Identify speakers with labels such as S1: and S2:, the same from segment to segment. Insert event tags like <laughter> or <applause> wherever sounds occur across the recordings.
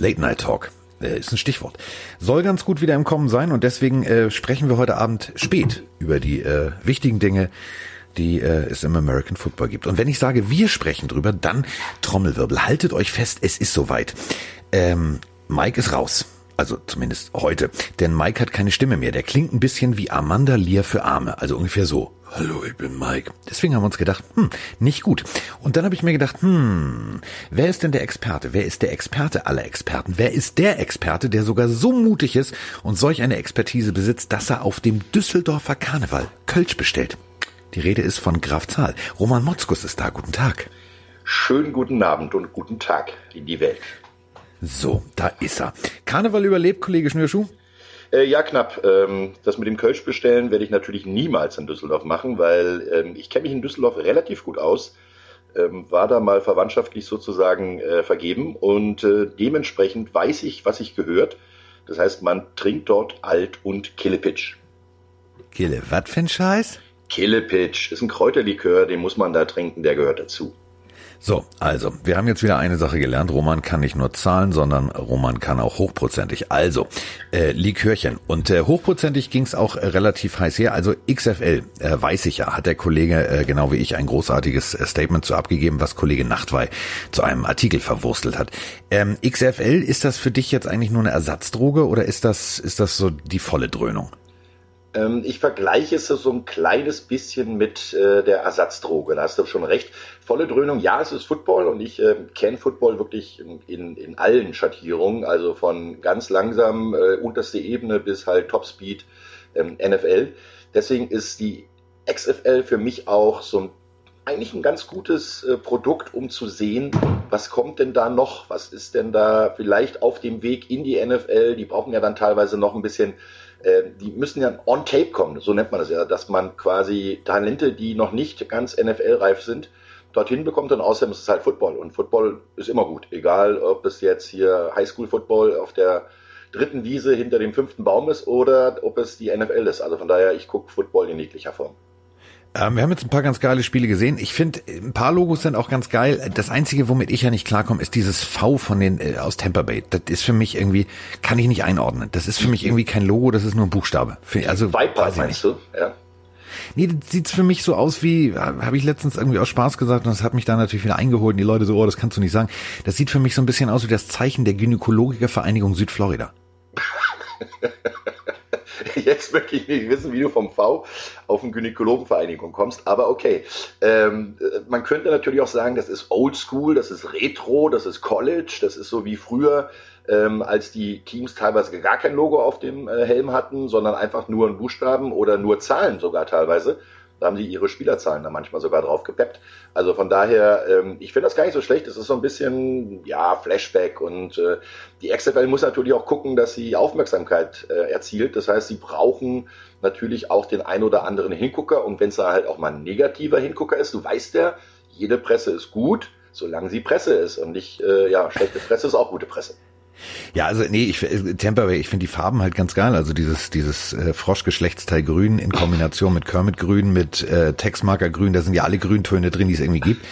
S1: Late Night Talk äh, ist ein Stichwort. Soll ganz gut wieder im Kommen sein und deswegen äh, sprechen wir heute Abend spät über die äh, wichtigen Dinge, die äh, es im American Football gibt. Und wenn ich sage, wir sprechen drüber, dann Trommelwirbel. Haltet euch fest, es ist soweit. Ähm, Mike ist raus. Also zumindest heute. Denn Mike hat keine Stimme mehr. Der klingt ein bisschen wie Amanda Lear für Arme. Also ungefähr so. Hallo, ich bin Mike. Deswegen haben wir uns gedacht, hm, nicht gut. Und dann habe ich mir gedacht, hm, wer ist denn der Experte? Wer ist der Experte aller Experten? Wer ist der Experte, der sogar so mutig ist und solch eine Expertise besitzt, dass er auf dem Düsseldorfer Karneval Kölsch bestellt? Die Rede ist von Graf Zahl. Roman Motzkus ist da. Guten Tag.
S2: Schönen guten Abend und guten Tag in die Welt.
S1: So, da ist er. Karneval überlebt, Kollege Schnürschuh?
S2: Äh, ja, knapp. Ähm, das mit dem Kölsch bestellen werde ich natürlich niemals in Düsseldorf machen, weil ähm, ich kenne mich in Düsseldorf relativ gut aus. Ähm, war da mal verwandtschaftlich sozusagen äh, vergeben und äh, dementsprechend weiß ich, was ich gehört. Das heißt, man trinkt dort Alt- und Killepitch.
S1: Kille, was für ein Scheiß?
S2: Killepitch ist ein Kräuterlikör, den muss man da trinken, der gehört dazu.
S1: So, also, wir haben jetzt wieder eine Sache gelernt. Roman kann nicht nur zahlen, sondern Roman kann auch hochprozentig. Also, äh, Likörchen. Und äh, hochprozentig ging's auch äh, relativ heiß her. Also XFL, äh, weiß ich ja, hat der Kollege, äh, genau wie ich, ein großartiges äh, Statement zu abgegeben, was Kollege Nachtwey zu einem Artikel verwurstelt hat. Ähm, XFL, ist das für dich jetzt eigentlich nur eine Ersatzdroge oder ist das, ist das so die volle Dröhnung?
S2: Ähm, ich vergleiche es so ein kleines bisschen mit äh, der Ersatzdroge. Da hast du schon recht. Volle Dröhnung, ja, es ist Football und ich äh, kenne Football wirklich in, in, allen Schattierungen, also von ganz langsam äh, unterste Ebene bis halt Topspeed ähm, NFL. Deswegen ist die XFL für mich auch so ein eigentlich ein ganz gutes äh, Produkt, um zu sehen, was kommt denn da noch? Was ist denn da vielleicht auf dem Weg in die NFL? Die brauchen ja dann teilweise noch ein bisschen die müssen ja on tape kommen, so nennt man das ja, dass man quasi Talente, die noch nicht ganz NFL-reif sind, dorthin bekommt und außerdem ist es halt Football und Football ist immer gut, egal ob es jetzt hier Highschool-Football auf der dritten Wiese hinter dem fünften Baum ist oder ob es die NFL ist. Also von daher, ich gucke Football in jeglicher Form.
S1: Ähm, wir haben jetzt ein paar ganz geile Spiele gesehen. Ich finde, ein paar Logos sind auch ganz geil. Das Einzige, womit ich ja nicht klarkomme, ist dieses V von den äh, aus Tampa Bay. Das ist für mich irgendwie, kann ich nicht einordnen. Das ist für mich irgendwie kein Logo, das ist nur ein Buchstabe. Für, also,
S2: Viper meinst du? Ja.
S1: Nee, das sieht für mich so aus wie, habe ich letztens irgendwie aus Spaß gesagt und das hat mich dann natürlich wieder eingeholt und die Leute so, oh, das kannst du nicht sagen. Das sieht für mich so ein bisschen aus wie das Zeichen der Gynäkologikervereinigung Südflorida. <laughs> <laughs>
S2: Jetzt möchte ich nicht wissen, wie du vom V auf eine Gynäkologenvereinigung kommst, aber okay. Ähm, man könnte natürlich auch sagen, das ist Old School, das ist Retro, das ist College, das ist so wie früher, ähm, als die Teams teilweise gar kein Logo auf dem äh, Helm hatten, sondern einfach nur ein Buchstaben oder nur Zahlen sogar teilweise. Da haben sie ihre Spielerzahlen da manchmal sogar drauf gepeppt. Also von daher, ähm, ich finde das gar nicht so schlecht. Es ist so ein bisschen, ja, Flashback und äh, die XFL muss natürlich auch gucken, dass sie Aufmerksamkeit äh, erzielt. Das heißt, sie brauchen natürlich auch den ein oder anderen Hingucker und wenn es da halt auch mal ein negativer Hingucker ist, du weißt ja, jede Presse ist gut, solange sie Presse ist und nicht, äh, ja, schlechte Presse ist auch gute Presse.
S1: Ja, also nee, ich Tampa Bay, ich finde die Farben halt ganz geil. Also dieses dieses äh, Froschgeschlechtsteil Grün in Kombination mit Kermit Grün, mit äh, Texmarker Grün, da sind ja alle Grüntöne drin, die es irgendwie gibt.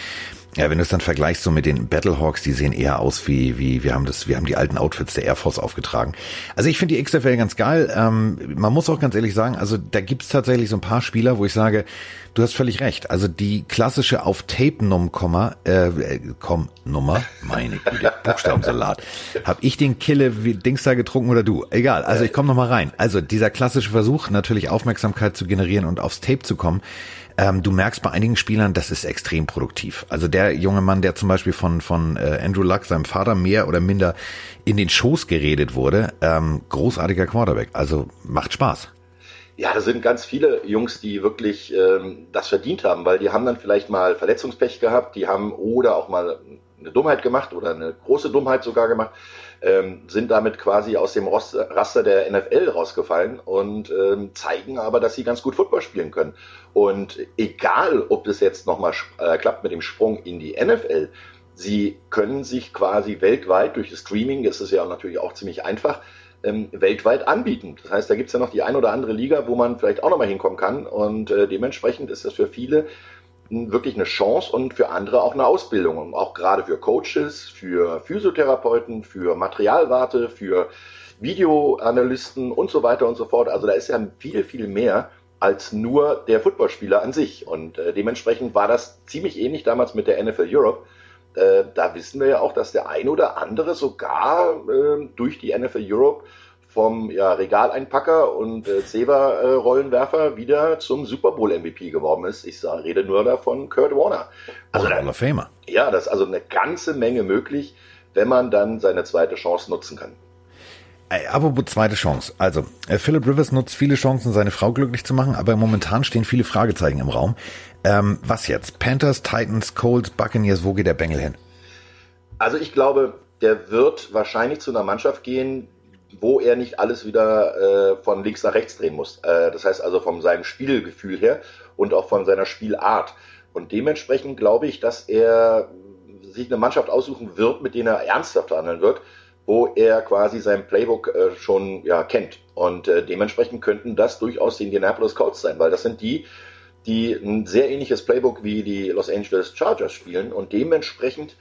S1: Ja, wenn du es dann vergleichst so mit den Battlehawks, die sehen eher aus wie, wie, wir haben das, wir haben die alten Outfits der Air Force aufgetragen. Also ich finde die XFL ganz geil. Ähm, man muss auch ganz ehrlich sagen, also da gibt's tatsächlich so ein paar Spieler, wo ich sage, du hast völlig recht. Also die klassische auf Tape Nummer, äh, komm, Nummer, meine Güte, <laughs> Buchstabensalat. Hab ich den Kille wie Dings da getrunken oder du? Egal. Also ich komme noch mal rein. Also dieser klassische Versuch, natürlich Aufmerksamkeit zu generieren und aufs Tape zu kommen, ähm, du merkst bei einigen Spielern, das ist extrem produktiv. Also der junge Mann, der zum Beispiel von, von äh, Andrew Luck, seinem Vater, mehr oder minder in den Schoß geredet wurde, ähm, großartiger Quarterback. Also macht Spaß.
S2: Ja, da sind ganz viele Jungs, die wirklich ähm, das verdient haben, weil die haben dann vielleicht mal Verletzungspech gehabt, die haben oder auch mal eine Dummheit gemacht oder eine große Dummheit sogar gemacht ähm, sind damit quasi aus dem Raster der NFL rausgefallen und ähm, zeigen aber, dass sie ganz gut Football spielen können. Und egal, ob das jetzt nochmal äh, klappt mit dem Sprung in die NFL, sie können sich quasi weltweit durch das Streaming, das ist ja natürlich auch ziemlich einfach, ähm, weltweit anbieten. Das heißt, da gibt's ja noch die ein oder andere Liga, wo man vielleicht auch nochmal hinkommen kann. Und äh, dementsprechend ist das für viele wirklich eine Chance und für andere auch eine Ausbildung. Und auch gerade für Coaches, für Physiotherapeuten, für Materialwarte, für Videoanalysten und so weiter und so fort. Also da ist ja viel, viel mehr als nur der Footballspieler an sich. Und äh, dementsprechend war das ziemlich ähnlich damals mit der NFL Europe. Äh, da wissen wir ja auch, dass der ein oder andere sogar äh, durch die NFL Europe vom ja, Regaleinpacker und äh, Zewa-Rollenwerfer wieder zum Super Bowl MVP geworden ist. Ich sag, rede nur davon Kurt Warner.
S1: Also Hall of Famer.
S2: Ja, das ist also eine ganze Menge möglich, wenn man dann seine zweite Chance nutzen kann.
S1: Äh, apropos zweite Chance. Also, äh, Philip Rivers nutzt viele Chancen, seine Frau glücklich zu machen, aber momentan stehen viele Fragezeichen im Raum. Ähm, was jetzt? Panthers, Titans, Colts, Buccaneers, wo geht der Bengel hin?
S2: Also ich glaube, der wird wahrscheinlich zu einer Mannschaft gehen, wo er nicht alles wieder äh, von links nach rechts drehen muss. Äh, das heißt also von seinem Spielgefühl her und auch von seiner Spielart. Und dementsprechend glaube ich, dass er sich eine Mannschaft aussuchen wird, mit denen er ernsthaft handeln wird, wo er quasi sein Playbook äh, schon ja, kennt. Und äh, dementsprechend könnten das durchaus die Indianapolis Colts sein, weil das sind die, die ein sehr ähnliches Playbook wie die Los Angeles Chargers spielen und dementsprechend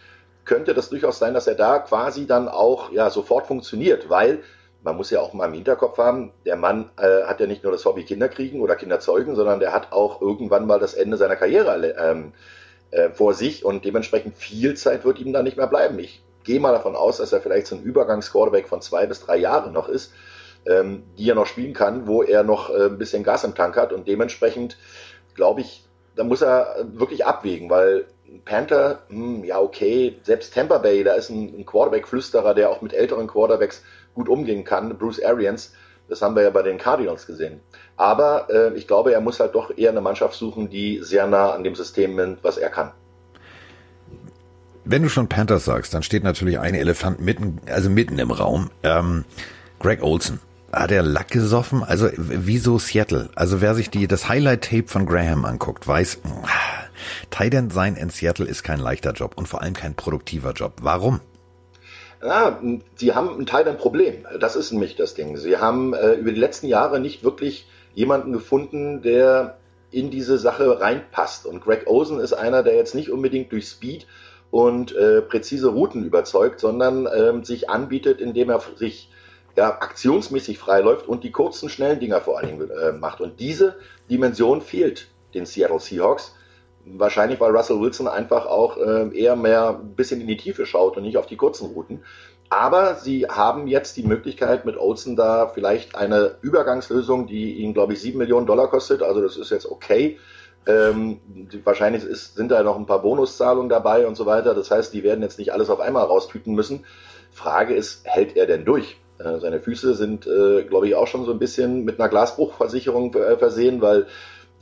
S2: könnte das durchaus sein, dass er da quasi dann auch ja sofort funktioniert, weil man muss ja auch mal im Hinterkopf haben, der Mann äh, hat ja nicht nur das Hobby Kinder kriegen oder Kinder zeugen, sondern der hat auch irgendwann mal das Ende seiner Karriere ähm, äh, vor sich und dementsprechend viel Zeit wird ihm da nicht mehr bleiben. Ich gehe mal davon aus, dass er vielleicht so ein Übergangsquarterback von zwei bis drei Jahren noch ist, ähm, die er noch spielen kann, wo er noch äh, ein bisschen Gas im Tank hat und dementsprechend glaube ich, da muss er wirklich abwägen, weil Panther, hm, ja okay, selbst Tampa Bay, da ist ein, ein Quarterback-Flüsterer, der auch mit älteren Quarterbacks gut umgehen kann, Bruce Arians. Das haben wir ja bei den Cardinals gesehen. Aber äh, ich glaube, er muss halt doch eher eine Mannschaft suchen, die sehr nah an dem System ist, was er kann.
S1: Wenn du schon Panthers sagst, dann steht natürlich ein Elefant mitten, also mitten im Raum. Ähm, Greg Olson. Hat er Lack gesoffen? Also wieso Seattle? Also wer sich die das Highlight-Tape von Graham anguckt, weiß, Titan sein in Seattle ist kein leichter Job und vor allem kein produktiver Job. Warum?
S2: Ja, sie haben ein Teil ein Problem. Das ist nämlich das Ding. Sie haben äh, über die letzten Jahre nicht wirklich jemanden gefunden, der in diese Sache reinpasst. Und Greg Osen ist einer, der jetzt nicht unbedingt durch Speed und äh, präzise Routen überzeugt, sondern äh, sich anbietet, indem er sich ja, aktionsmäßig freiläuft und die kurzen, schnellen Dinger vor allen Dingen äh, macht. Und diese Dimension fehlt den Seattle Seahawks. Wahrscheinlich, weil Russell Wilson einfach auch äh, eher mehr ein bisschen in die Tiefe schaut und nicht auf die kurzen Routen. Aber sie haben jetzt die Möglichkeit mit Olsen da vielleicht eine Übergangslösung, die ihnen, glaube ich, sieben Millionen Dollar kostet. Also das ist jetzt okay. Ähm, wahrscheinlich ist, sind da noch ein paar Bonuszahlungen dabei und so weiter. Das heißt, die werden jetzt nicht alles auf einmal raustüten müssen. Frage ist, hält er denn durch? Äh, seine Füße sind, äh, glaube ich, auch schon so ein bisschen mit einer Glasbruchversicherung äh, versehen, weil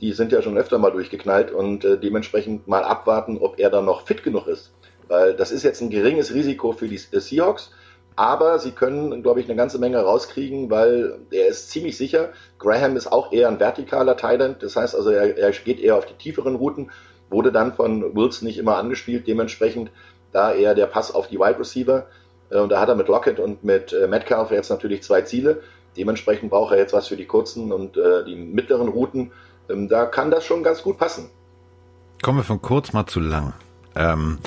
S2: die sind ja schon öfter mal durchgeknallt und äh, dementsprechend mal abwarten, ob er dann noch fit genug ist. Weil das ist jetzt ein geringes Risiko für die äh, Seahawks, aber sie können, glaube ich, eine ganze Menge rauskriegen, weil er ist ziemlich sicher. Graham ist auch eher ein vertikaler Thailand, das heißt also, er, er geht eher auf die tieferen Routen, wurde dann von Wilson nicht immer angespielt, dementsprechend da eher der Pass auf die Wide Receiver. Äh, und da hat er mit Lockett und mit äh, Metcalf jetzt natürlich zwei Ziele. Dementsprechend braucht er jetzt was für die kurzen und äh, die mittleren Routen. Ähm, da kann das schon ganz gut passen.
S1: Kommen wir von kurz mal zu lang. Ähm,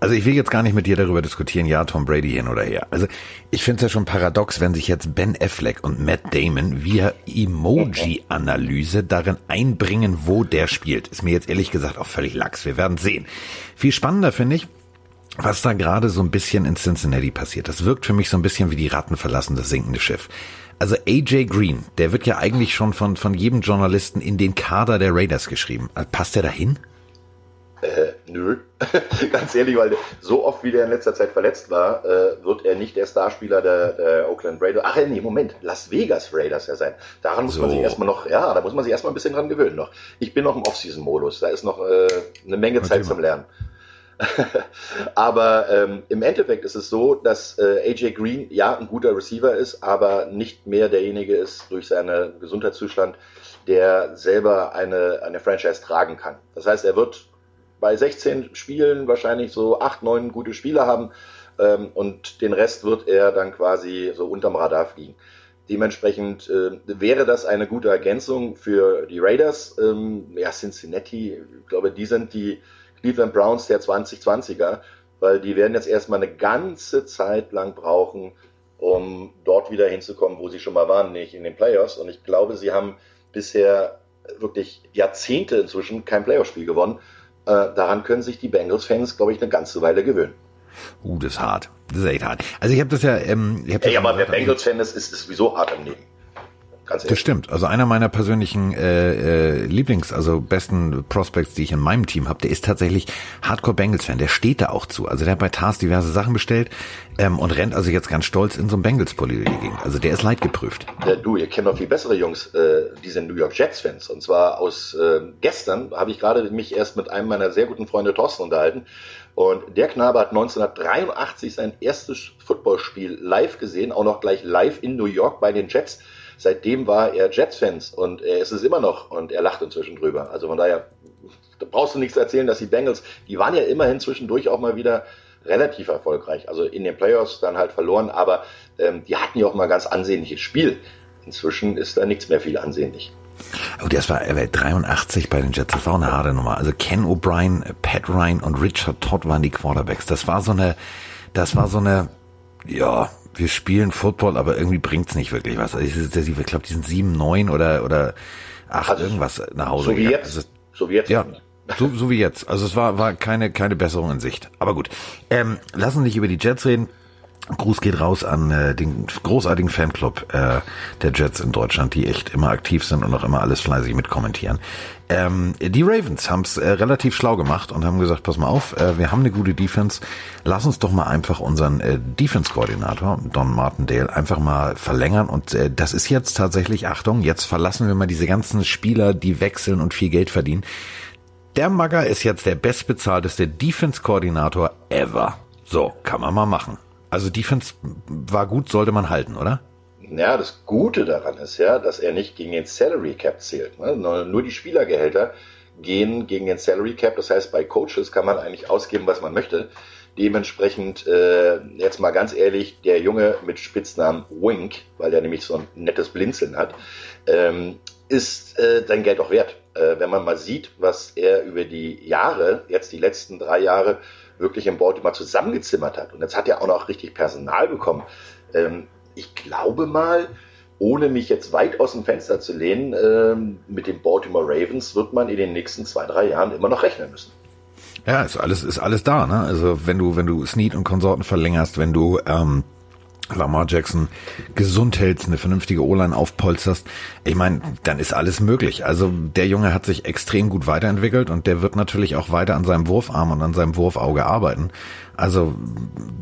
S1: also ich will jetzt gar nicht mit dir darüber diskutieren, ja, Tom Brady hin oder her. Also ich finde es ja schon paradox, wenn sich jetzt Ben Affleck und Matt Damon via Emoji-Analyse darin einbringen, wo der spielt. Ist mir jetzt ehrlich gesagt auch völlig lax. Wir werden sehen. Viel spannender finde ich, was da gerade so ein bisschen in Cincinnati passiert. Das wirkt für mich so ein bisschen wie die Ratten verlassen das sinkende Schiff. Also AJ Green, der wird ja eigentlich schon von, von jedem Journalisten in den Kader der Raiders geschrieben. Also passt der da hin?
S2: Äh, nö. <laughs> Ganz ehrlich, weil so oft wie der in letzter Zeit verletzt war, äh, wird er nicht der Starspieler der, der Oakland Raiders. Ach nee, Moment, Las Vegas Raiders ja sein. Daran muss so. man sich erstmal noch, ja, da muss man sich erstmal ein bisschen dran gewöhnen noch. Ich bin noch im Off-Season-Modus, da ist noch äh, eine Menge Zeit zum Lernen. <laughs> aber ähm, im Endeffekt ist es so, dass äh, AJ Green ja ein guter Receiver ist, aber nicht mehr derjenige ist durch seinen Gesundheitszustand, der selber eine, eine Franchise tragen kann. Das heißt, er wird bei 16 Spielen wahrscheinlich so acht, neun gute Spieler haben ähm, und den Rest wird er dann quasi so unterm Radar fliegen. dementsprechend äh, wäre das eine gute Ergänzung für die Raiders. Ähm, ja, Cincinnati, ich glaube, die sind die Cleveland Browns der 2020er, weil die werden jetzt erstmal eine ganze Zeit lang brauchen, um dort wieder hinzukommen, wo sie schon mal waren, nicht in den Playoffs. Und ich glaube, sie haben bisher wirklich Jahrzehnte inzwischen kein Playoff-Spiel gewonnen. Äh, daran können sich die Bengals-Fans, glaube ich, eine ganze Weile gewöhnen.
S1: Uh, das ist hart. Das ist echt hart. Also ich habe das ja. Ähm,
S2: ich hab das Ey, aber wer Bengals-Fan ist, ist, sowieso hart im Leben.
S1: Ganz ehrlich. Das stimmt. Also einer meiner persönlichen äh, äh, Lieblings, also besten Prospects, die ich in meinem Team habe, der ist tatsächlich Hardcore Bengals-Fan. Der steht da auch zu. Also der hat bei Tars diverse Sachen bestellt ähm, und rennt also jetzt ganz stolz in so einem Bengals-Pulli gegen. Also der ist leidgeprüft.
S2: Ja, du, ihr kennt noch viel bessere Jungs, äh, die sind New York Jets-Fans. Und zwar aus äh, gestern habe ich gerade mich erst mit einem meiner sehr guten Freunde Thorsten unterhalten. Und der Knabe hat 1983 sein erstes Footballspiel live gesehen, auch noch gleich live in New York bei den Jets. Seitdem war er Jets-Fans und er ist es immer noch und er lacht inzwischen drüber. Also von daher da brauchst du nichts erzählen, dass die Bengals, die waren ja immerhin zwischendurch auch mal wieder relativ erfolgreich. Also in den Playoffs dann halt verloren, aber ähm, die hatten ja auch mal ganz ansehnliches Spiel. Inzwischen ist da nichts mehr viel ansehnlich.
S1: Oh, das war, er war 83 bei den Jets, das war eine harte Nummer. Also Ken O'Brien, Pat Ryan und Richard Todd waren die Quarterbacks. Das war so eine, das war so eine, ja, wir spielen Football, aber irgendwie bringt's nicht wirklich was. Also ich, ich glaube, die sind sieben, neun oder oder acht also irgendwas nach Hause
S2: so Wie jetzt. Also,
S1: so wie jetzt. Ja. So, so wie jetzt. Also es war, war keine, keine Besserung in Sicht. Aber gut. Ähm, lassen nicht über die Jets reden. Gruß geht raus an äh, den großartigen Fanclub äh, der Jets in Deutschland, die echt immer aktiv sind und auch immer alles fleißig mitkommentieren. Ähm, die Ravens haben es äh, relativ schlau gemacht und haben gesagt, pass mal auf, äh, wir haben eine gute Defense, lass uns doch mal einfach unseren äh, Defense-Koordinator, Don Martindale, einfach mal verlängern und äh, das ist jetzt tatsächlich, Achtung, jetzt verlassen wir mal diese ganzen Spieler, die wechseln und viel Geld verdienen. Der Magger ist jetzt der bestbezahlteste Defense-Koordinator ever. So, kann man mal machen. Also Defense war gut, sollte man halten, oder?
S2: Ja, das Gute daran ist ja, dass er nicht gegen den Salary Cap zählt. Ne? Nur die Spielergehälter gehen gegen den Salary Cap. Das heißt, bei Coaches kann man eigentlich ausgeben, was man möchte. Dementsprechend, äh, jetzt mal ganz ehrlich, der Junge mit Spitznamen Wink, weil der nämlich so ein nettes Blinzeln hat, ähm, ist äh, sein Geld auch wert. Äh, wenn man mal sieht, was er über die Jahre, jetzt die letzten drei Jahre, wirklich im Baltimore zusammengezimmert hat. Und jetzt hat er auch noch richtig Personal bekommen. Ähm, ich glaube mal, ohne mich jetzt weit aus dem Fenster zu lehnen, ähm, mit den Baltimore Ravens wird man in den nächsten zwei, drei Jahren immer noch rechnen müssen.
S1: Ja, ist alles, ist alles da, ne? Also wenn du, wenn du Snead und Konsorten verlängerst, wenn du ähm, Lamar Jackson gesund hältst, eine vernünftige O-Line aufpolsterst, ich meine, dann ist alles möglich. Also der Junge hat sich extrem gut weiterentwickelt und der wird natürlich auch weiter an seinem Wurfarm und an seinem Wurfauge arbeiten. Also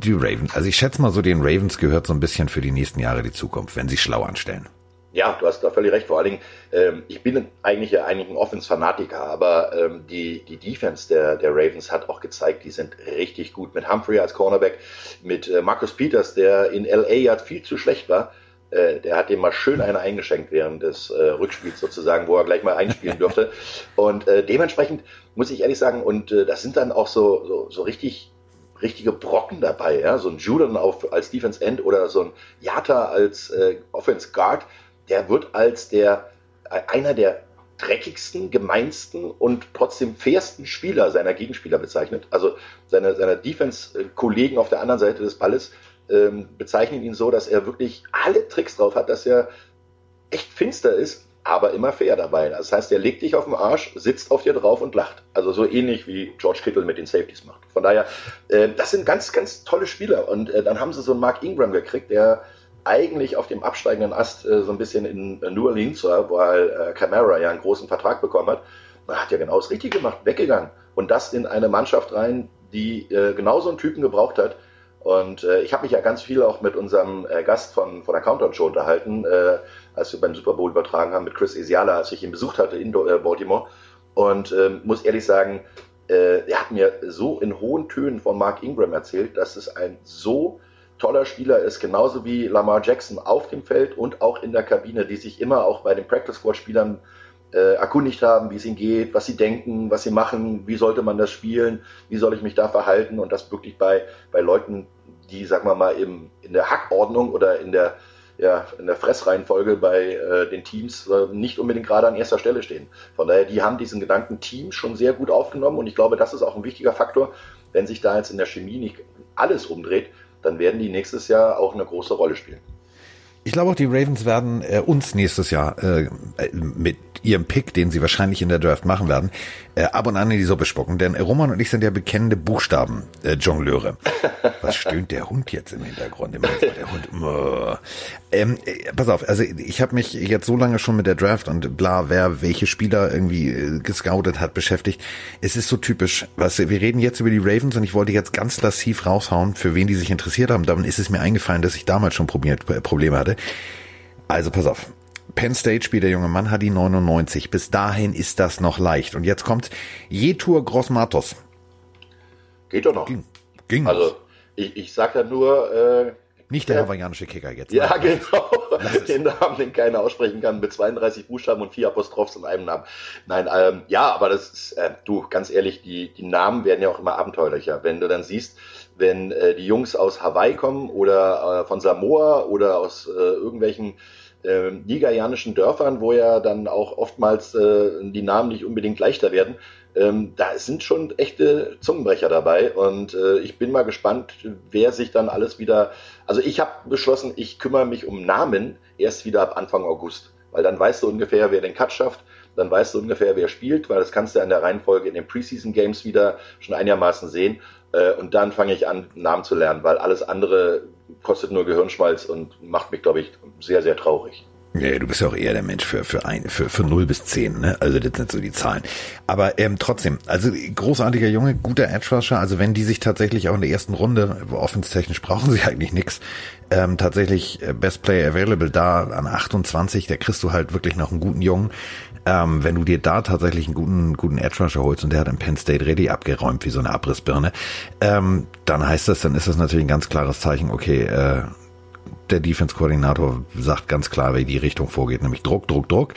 S1: die Ravens, also ich schätze mal so, den Ravens gehört so ein bisschen für die nächsten Jahre die Zukunft, wenn sie schlau anstellen.
S2: Ja, du hast da völlig recht. Vor allen Dingen, ähm, ich bin eigentlich ja eigentlich ein Offense-Fanatiker, aber ähm, die, die Defense der, der Ravens hat auch gezeigt, die sind richtig gut. Mit Humphrey als Cornerback, mit äh, Marcus Peters, der in LA ja viel zu schlecht war. Äh, der hat dem mal schön eine eingeschenkt während des äh, Rückspiels sozusagen, wo er gleich mal einspielen durfte. <laughs> Und äh, dementsprechend muss ich ehrlich sagen, und äh, das sind dann auch so, so, so richtig richtige Brocken dabei, ja, so ein Juden auf, als Defense End oder so ein Yata als äh, Offense Guard, der wird als der äh, einer der dreckigsten, gemeinsten und trotzdem fairsten Spieler seiner Gegenspieler bezeichnet. Also seine, seine Defense-Kollegen auf der anderen Seite des Balles ähm, bezeichnen ihn so, dass er wirklich alle Tricks drauf hat, dass er echt finster ist, aber immer fair dabei. Das heißt, er legt dich auf den Arsch, sitzt auf dir drauf und lacht. Also so ähnlich wie George Kittle mit den Safeties macht. Von daher, äh, das sind ganz, ganz tolle Spieler. Und äh, dann haben sie so einen Mark Ingram gekriegt, der eigentlich auf dem absteigenden Ast äh, so ein bisschen in äh, New Orleans war, weil äh, Camara ja einen großen Vertrag bekommen hat. Man hat ja genau das Richtige gemacht, weggegangen. Und das in eine Mannschaft rein, die äh, genau so einen Typen gebraucht hat. Und äh, ich habe mich ja ganz viel auch mit unserem äh, Gast von, von der Countdown Show unterhalten, äh, als wir beim Super Bowl übertragen haben mit Chris Isiala, als ich ihn besucht hatte in äh, Baltimore. Und äh, muss ehrlich sagen, äh, er hat mir so in hohen Tönen von Mark Ingram erzählt, dass es ein so toller Spieler ist, genauso wie Lamar Jackson auf dem Feld und auch in der Kabine, die sich immer auch bei den Practice Squad Spielern äh, erkundigt haben, wie es ihnen geht, was sie denken, was sie machen, wie sollte man das spielen, wie soll ich mich da verhalten und das wirklich bei, bei Leuten, die, sagen wir mal, im, in der Hackordnung oder in der ja, in der Fressreihenfolge bei äh, den Teams äh, nicht unbedingt gerade an erster Stelle stehen. Von daher, die haben diesen Gedanken Team schon sehr gut aufgenommen und ich glaube, das ist auch ein wichtiger Faktor. Wenn sich da jetzt in der Chemie nicht alles umdreht, dann werden die nächstes Jahr auch eine große Rolle spielen.
S1: Ich glaube auch, die Ravens werden äh, uns nächstes Jahr äh, mit ihrem Pick, den sie wahrscheinlich in der Draft machen werden, äh, ab und an in die Suppe spucken. Denn Roman und ich sind ja bekennende Buchstaben-Jongleure. Äh, <laughs> Was stöhnt der Hund jetzt im Hintergrund? Immer der Hund. Ähm, äh, pass auf, also ich habe mich jetzt so lange schon mit der Draft und bla, wer welche Spieler irgendwie äh, gescoutet hat, beschäftigt. Es ist so typisch. Was, wir reden jetzt über die Ravens und ich wollte jetzt ganz lassiv raushauen, für wen die sich interessiert haben. Dann ist es mir eingefallen, dass ich damals schon probiert, äh, Probleme hatte. Also pass auf. Penn State spielt der junge Mann, hat die 99. Bis dahin ist das noch leicht. Und jetzt kommt Jetur Grossmatos.
S2: Geht doch noch.
S1: Ging. Ging.
S2: Also ich, ich sag ja nur, äh,
S1: nicht der hawaiianische Kicker jetzt.
S2: Ja, nein. genau. Den Namen, den keiner aussprechen kann, mit 32 Buchstaben und vier Apostrophs in einem Namen. Nein, ähm, ja, aber das ist, äh, du, ganz ehrlich, die, die Namen werden ja auch immer abenteuerlicher. Wenn du dann siehst, wenn äh, die Jungs aus Hawaii kommen oder äh, von Samoa oder aus äh, irgendwelchen äh, nigerianischen Dörfern, wo ja dann auch oftmals äh, die Namen nicht unbedingt leichter werden, ähm, da sind schon echte Zungenbrecher dabei und äh, ich bin mal gespannt, wer sich dann alles wieder. Also ich habe beschlossen, ich kümmere mich um Namen erst wieder ab Anfang August, weil dann weißt du ungefähr, wer den Cut schafft, dann weißt du ungefähr, wer spielt, weil das kannst du in der Reihenfolge in den Preseason Games wieder schon einigermaßen sehen. Äh, und dann fange ich an, Namen zu lernen, weil alles andere kostet nur Gehirnschmalz und macht mich, glaube ich, sehr, sehr traurig.
S1: Ja, du bist ja auch eher der Mensch für, für, ein, für, für 0 bis 10, ne? Also das sind so die Zahlen. Aber ähm, trotzdem, also großartiger Junge, guter Edge Rusher. Also wenn die sich tatsächlich auch in der ersten Runde, offenstechnisch brauchen sie <laughs> eigentlich nix, ähm, tatsächlich äh, Best Player Available da an 28, da kriegst du halt wirklich noch einen guten Jungen. Ähm, wenn du dir da tatsächlich einen guten, guten Edge Rusher holst und der hat in Penn State ready abgeräumt wie so eine Abrissbirne, ähm, dann heißt das, dann ist das natürlich ein ganz klares Zeichen, okay, äh, der Defense-Koordinator sagt ganz klar, wie die Richtung vorgeht, nämlich Druck, Druck, Druck.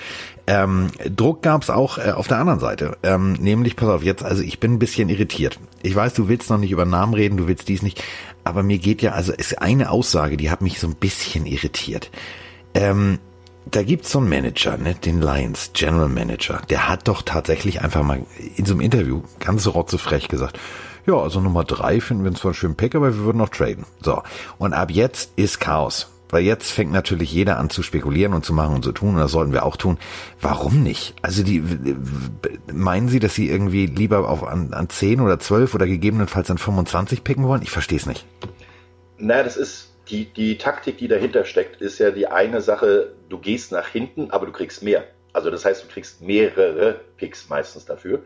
S1: Ähm, Druck gab's auch äh, auf der anderen Seite, ähm, nämlich, pass auf, jetzt, also ich bin ein bisschen irritiert. Ich weiß, du willst noch nicht über Namen reden, du willst dies nicht, aber mir geht ja, also ist eine Aussage, die hat mich so ein bisschen irritiert. Ähm, da gibt's so einen Manager, ne, den Lions General Manager, der hat doch tatsächlich einfach mal in so einem Interview ganz rotzefrech gesagt, ja, also Nummer drei finden wir zwar einen schönen Pick, aber wir würden noch traden. So. Und ab jetzt ist Chaos. Weil jetzt fängt natürlich jeder an zu spekulieren und zu machen und zu tun, und das sollten wir auch tun. Warum nicht? Also die meinen Sie, dass Sie irgendwie lieber auf an, an 10 oder 12 oder gegebenenfalls an 25 picken wollen? Ich verstehe es nicht.
S2: Naja, das ist die, die Taktik, die dahinter steckt, ist ja die eine Sache, du gehst nach hinten, aber du kriegst mehr. Also das heißt, du kriegst mehrere Picks meistens dafür.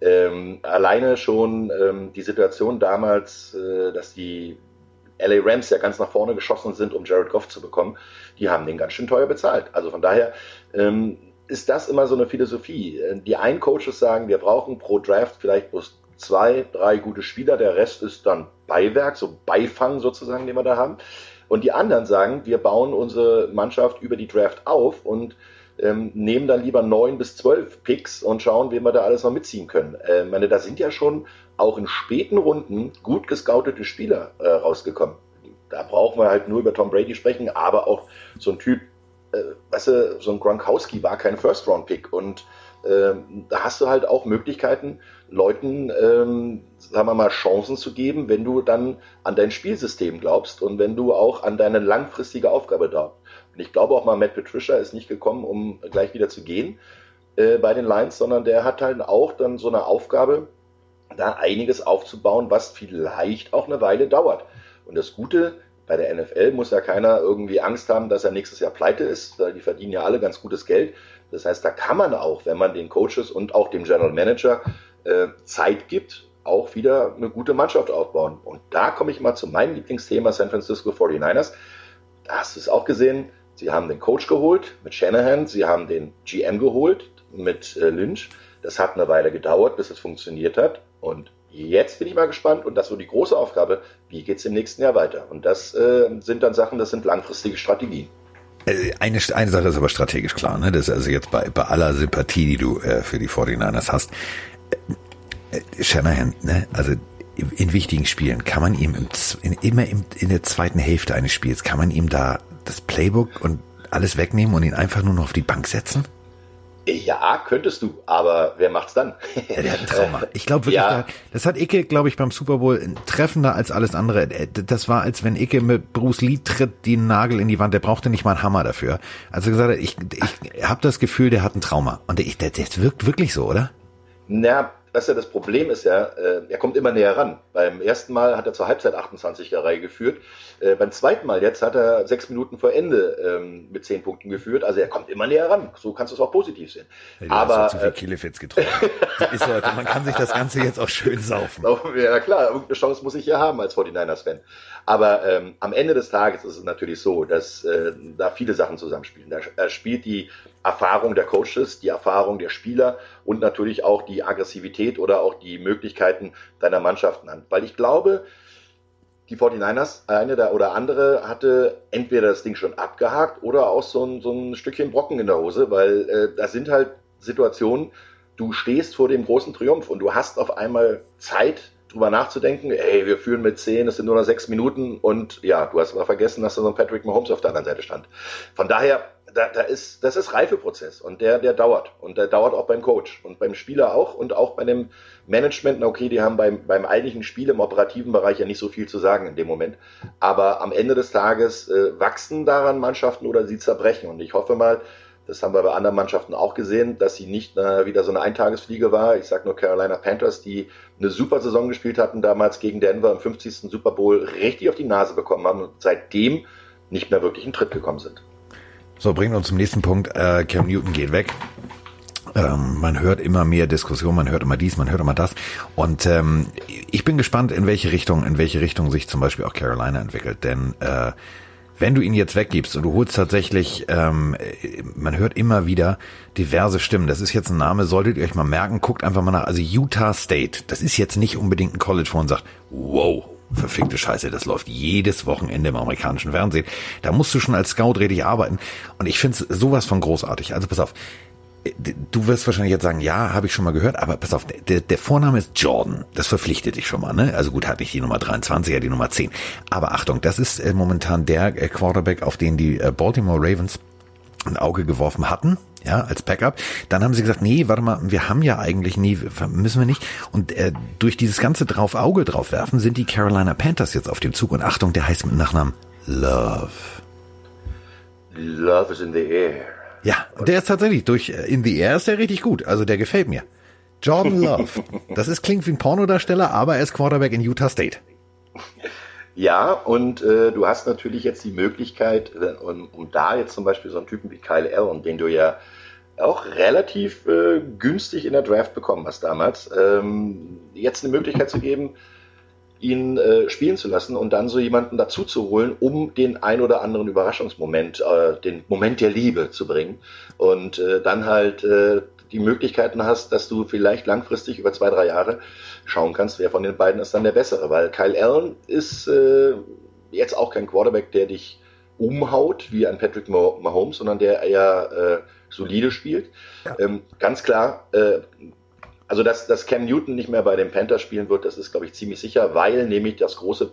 S2: Ähm, alleine schon ähm, die Situation damals, äh, dass die LA Rams ja ganz nach vorne geschossen sind, um Jared Goff zu bekommen, die haben den ganz schön teuer bezahlt. Also von daher ähm, ist das immer so eine Philosophie. Äh, die einen Coaches sagen, wir brauchen pro Draft vielleicht bloß zwei, drei gute Spieler, der Rest ist dann Beiwerk, so Beifang sozusagen, den wir da haben. Und die anderen sagen, wir bauen unsere Mannschaft über die Draft auf und ähm, nehmen dann lieber neun bis zwölf Picks und schauen, wen wir da alles noch mitziehen können. Äh, meine, da sind ja schon auch in späten Runden gut gescoutete Spieler äh, rausgekommen. Da brauchen wir halt nur über Tom Brady sprechen, aber auch so ein Typ, äh, weißt du, so ein Gronkowski war kein First-Round-Pick und ähm, da hast du halt auch Möglichkeiten, Leuten, ähm, sagen wir mal, Chancen zu geben, wenn du dann an dein Spielsystem glaubst und wenn du auch an deine langfristige Aufgabe glaubst. Und ich glaube auch mal, Matt Patricia ist nicht gekommen, um gleich wieder zu gehen äh, bei den Lions, sondern der hat halt auch dann so eine Aufgabe, da einiges aufzubauen, was vielleicht auch eine Weile dauert. Und das Gute bei der NFL muss ja keiner irgendwie Angst haben, dass er nächstes Jahr pleite ist, weil die verdienen ja alle ganz gutes Geld. Das heißt, da kann man auch, wenn man den Coaches und auch dem General Manager äh, Zeit gibt, auch wieder eine gute Mannschaft aufbauen. Und da komme ich mal zu meinem Lieblingsthema San Francisco 49ers. Da hast du es auch gesehen. Sie haben den Coach geholt mit Shanahan, sie haben den GM geholt mit äh, Lynch. Das hat eine Weile gedauert, bis es funktioniert hat. Und jetzt bin ich mal gespannt, und das wird die große Aufgabe, wie geht es im nächsten Jahr weiter? Und das äh, sind dann Sachen, das sind langfristige Strategien.
S1: Äh, eine, eine Sache ist aber strategisch klar, ne? Das ist also jetzt bei, bei aller Sympathie, die du äh, für die 49ers hast. Äh, äh, Shanahan, ne? Also in wichtigen Spielen kann man ihm im, in, immer im, in der zweiten Hälfte eines Spiels kann man ihm da das Playbook und alles wegnehmen und ihn einfach nur noch auf die Bank setzen?
S2: Ja, könntest du, aber wer macht's dann?
S1: Ja, der hat ein Trauma. <laughs> Ich glaube wirklich, ja. das hat Icke, glaube ich, beim Super Bowl treffender als alles andere. Äh, das war, als wenn Icke mit Bruce Lee tritt den Nagel in die Wand. Der brauchte nicht mal einen Hammer dafür. Also gesagt hat, ich, ich habe das Gefühl, der hat ein Trauma. Und der, der, der wirkt wirklich so, oder?
S2: Na, das ja das Problem ist ja, äh, er kommt immer näher ran. Beim ersten Mal hat er zur Halbzeit 28er Reihe geführt. Äh, beim zweiten Mal jetzt hat er sechs Minuten vor Ende ähm, mit zehn Punkten geführt. Also er kommt immer näher ran. So kannst du es auch positiv sehen.
S1: Ja, Aber zu viel äh, Killefits getroffen. ist heute, man kann sich das Ganze jetzt auch schön <laughs> saufen.
S2: Ja klar, irgendeine Chance muss ich ja haben als 49ers-Fan. Aber ähm, am Ende des Tages ist es natürlich so, dass äh, da viele Sachen zusammenspielen. Da spielt die Erfahrung der Coaches, die Erfahrung der Spieler und natürlich auch die Aggressivität oder auch die Möglichkeiten deiner Mannschaften an. Weil ich glaube, die 49ers, eine der, oder andere, hatte entweder das Ding schon abgehakt oder auch so ein, so ein Stückchen Brocken in der Hose, weil äh, das sind halt Situationen, du stehst vor dem großen Triumph und du hast auf einmal Zeit, drüber nachzudenken, ey, wir führen mit 10, es sind nur noch sechs Minuten und ja, du hast mal vergessen, dass da so ein Patrick Mahomes auf der anderen Seite stand. Von daher, da, da ist, das ist Reifeprozess und der, der dauert. Und der dauert auch beim Coach und beim Spieler auch und auch bei dem Management. Okay, die haben beim, beim eigentlichen Spiel im operativen Bereich ja nicht so viel zu sagen in dem Moment. Aber am Ende des Tages äh, wachsen daran Mannschaften oder sie zerbrechen. Und ich hoffe mal, das haben wir bei anderen Mannschaften auch gesehen, dass sie nicht äh, wieder so eine Eintagesfliege war. Ich sage nur Carolina Panthers, die eine super Saison gespielt hatten, damals gegen Denver im 50. Super Bowl richtig auf die Nase bekommen haben und seitdem nicht mehr wirklich in Tritt gekommen sind.
S1: So, bringen uns zum nächsten Punkt. Äh, Cam Newton geht weg. Ähm, man hört immer mehr Diskussionen, man hört immer dies, man hört immer das. Und ähm, ich bin gespannt, in welche Richtung, in welche Richtung sich zum Beispiel auch Carolina entwickelt. Denn äh, wenn du ihn jetzt weggibst und du holst tatsächlich, ähm, man hört immer wieder diverse Stimmen. Das ist jetzt ein Name, solltet ihr euch mal merken, guckt einfach mal nach. Also Utah State, das ist jetzt nicht unbedingt ein College, wo man sagt, wow, verfickte Scheiße, das läuft jedes Wochenende im amerikanischen Fernsehen. Da musst du schon als Scout richtig arbeiten. Und ich finde es sowas von großartig. Also pass auf, du wirst wahrscheinlich jetzt sagen, ja, habe ich schon mal gehört, aber pass auf, der, der Vorname ist Jordan. Das verpflichtet dich schon mal, ne? Also gut, hat nicht die Nummer 23, ja die Nummer 10. Aber Achtung, das ist äh, momentan der äh, Quarterback, auf den die äh, Baltimore Ravens ein Auge geworfen hatten, ja, als Backup. Dann haben sie gesagt, nee, warte mal, wir haben ja eigentlich nie, müssen wir nicht. Und äh, durch dieses ganze drauf Auge drauf werfen, sind die Carolina Panthers jetzt auf dem Zug. Und Achtung, der heißt mit Nachnamen Love.
S2: Love is in the air.
S1: Ja, der ist tatsächlich durch äh, In the Air ist der richtig gut. Also der gefällt mir. Jordan Love. <laughs> Das ist klingt wie ein Pornodarsteller, aber er ist Quarterback in Utah State.
S2: Ja, und äh, du hast natürlich jetzt die Möglichkeit, um, um da jetzt zum Beispiel so einen Typen wie Kyle Allen, den du ja auch relativ äh, günstig in der Draft bekommen hast damals, ähm, jetzt eine Möglichkeit zu geben, ihn äh, spielen zu lassen und dann so jemanden dazu zu holen, um den ein oder anderen Überraschungsmoment, äh, den Moment der Liebe zu bringen. Und äh, dann halt äh, die Möglichkeiten hast, dass du vielleicht langfristig über zwei, drei Jahre schauen kannst, wer von den beiden ist dann der bessere, weil Kyle Allen ist äh, jetzt auch kein Quarterback, der dich umhaut wie ein Patrick Mahomes, sondern der eher äh, solide spielt. Ja. Ähm, ganz klar, äh, also dass, dass Cam Newton nicht mehr bei den Panthers spielen wird, das ist, glaube ich, ziemlich sicher, weil nämlich das große,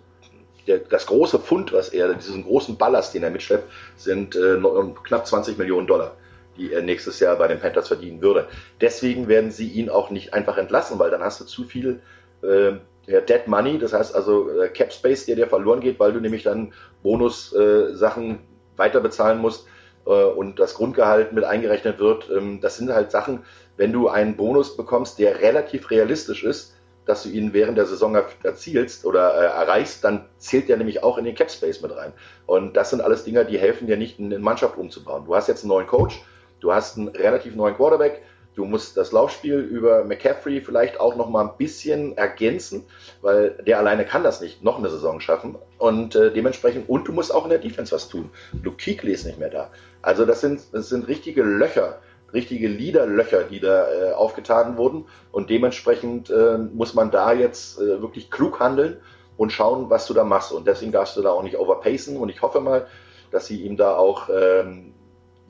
S2: der, das große Fund, was er, diesen großen Ballast, den er mitschleppt, sind äh, knapp 20 Millionen Dollar, die er nächstes Jahr bei den Panthers verdienen würde. Deswegen werden sie ihn auch nicht einfach entlassen, weil dann hast du zu viel äh, Dead Money, das heißt also äh, Cap Space, der dir verloren geht, weil du nämlich dann Bonus-Sachen äh, weiter bezahlen musst äh, und das Grundgehalt mit eingerechnet wird. Ähm, das sind halt Sachen, wenn du einen Bonus bekommst, der relativ realistisch ist, dass du ihn während der Saison erzielst oder äh, erreichst, dann zählt der nämlich auch in den Cap Space mit rein. Und das sind alles Dinge, die helfen dir nicht, eine Mannschaft umzubauen. Du hast jetzt einen neuen Coach, du hast einen relativ neuen Quarterback, du musst das Laufspiel über McCaffrey vielleicht auch noch mal ein bisschen ergänzen, weil der alleine kann das nicht noch eine Saison schaffen und äh, dementsprechend und du musst auch in der Defense was tun. Luke Kuechly ist nicht mehr da. Also das sind das sind richtige Löcher richtige Liederlöcher, die da äh, aufgetan wurden. Und dementsprechend äh, muss man da jetzt äh, wirklich klug handeln und schauen, was du da machst. Und deswegen darfst du da auch nicht overpacen. Und ich hoffe mal, dass sie ihm da auch ähm,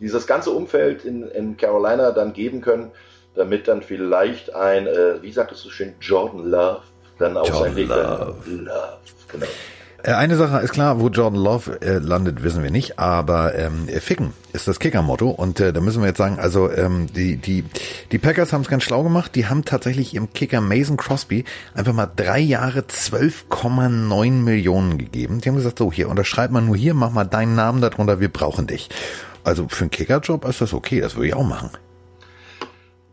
S2: dieses ganze Umfeld in, in Carolina dann geben können, damit dann vielleicht ein, äh, wie sagtest du schön, Jordan Love dann auch
S1: Jordan
S2: sein Weg
S1: Love.
S2: Love, genau
S1: Äh, eine Sache ist klar, wo Jordan Love äh, landet, wissen wir nicht, aber ähm, Ficken ist das Kicker-Motto und äh, da müssen wir jetzt sagen, also ähm, die die die Packers haben es ganz schlau gemacht, die haben tatsächlich ihrem Kicker Mason Crosby einfach mal drei Jahre 12,9 Millionen gegeben. Die haben gesagt, so hier unterschreib mal nur hier, mach mal deinen Namen darunter, wir brauchen dich. Also für einen Kickerjob ist das okay, das würde ich auch machen.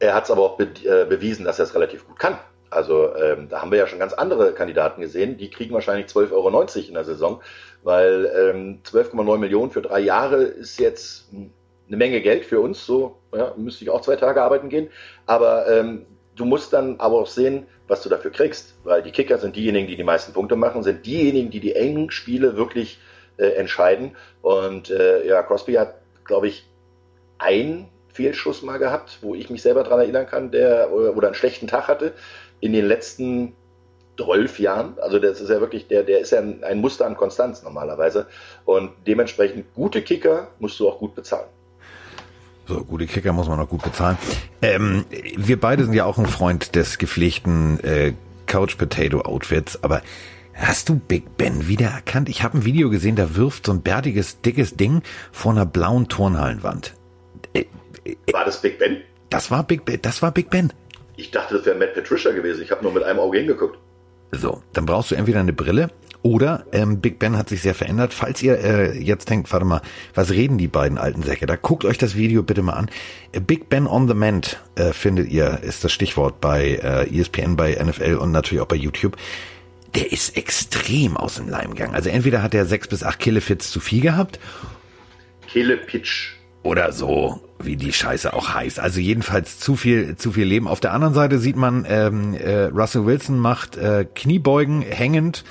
S2: Er hat es aber auch be äh, bewiesen, dass er es relativ gut kann. Also ähm, da haben wir ja schon ganz andere Kandidaten gesehen, die kriegen wahrscheinlich 12,90 Euro in der Saison, weil ähm, 12,9 Millionen für drei Jahre ist jetzt eine Menge Geld für uns. So ja, müsste ich auch zwei Tage arbeiten gehen. Aber ähm, du musst dann aber auch sehen, was du dafür kriegst, weil die Kicker sind diejenigen, die die meisten Punkte machen, sind diejenigen, die die engen Spiele wirklich äh, entscheiden. Und äh, ja, Crosby hat, glaube ich, ein Fehlschuss mal gehabt, wo ich mich selber daran erinnern kann, der oder einen schlechten Tag hatte in den letzten zwölf Jahren. Also das ist ja wirklich, der, der ist ja ein, ein Muster an Konstanz normalerweise. Und dementsprechend gute Kicker musst du auch gut bezahlen.
S1: So, gute Kicker muss man auch gut bezahlen. Ähm, wir beide sind ja auch ein Freund des gepflegten äh, Couch Potato Outfits, aber hast du Big Ben wiedererkannt? Ich habe ein Video gesehen, da wirft so ein bärtiges, dickes Ding vor einer blauen Turnhallenwand.
S2: Äh, äh, war das Big Ben?
S1: Das war Big Ben, das war Big Ben.
S2: Ich dachte, das wäre Matt Patricia gewesen. Ich habe nur mit einem Auge hingeguckt.
S1: So, dann brauchst du entweder eine Brille oder ähm, Big Ben hat sich sehr verändert. Falls ihr äh, jetzt denkt, warte mal, was reden die beiden alten Säcke? Da guckt euch das Video bitte mal an. Äh, Big Ben on the Mend äh, findet ihr, ist das Stichwort bei äh, ESPN, bei NFL und natürlich auch bei YouTube. Der ist extrem aus dem Leim gegangen. Also entweder hat er sechs bis acht Killefits zu viel gehabt.
S2: Killepitch.
S1: Oder so wie die Scheiße auch heißt. Also jedenfalls zu viel, zu viel Leben. Auf der anderen Seite sieht man, ähm, äh, Russell Wilson macht äh, Kniebeugen hängend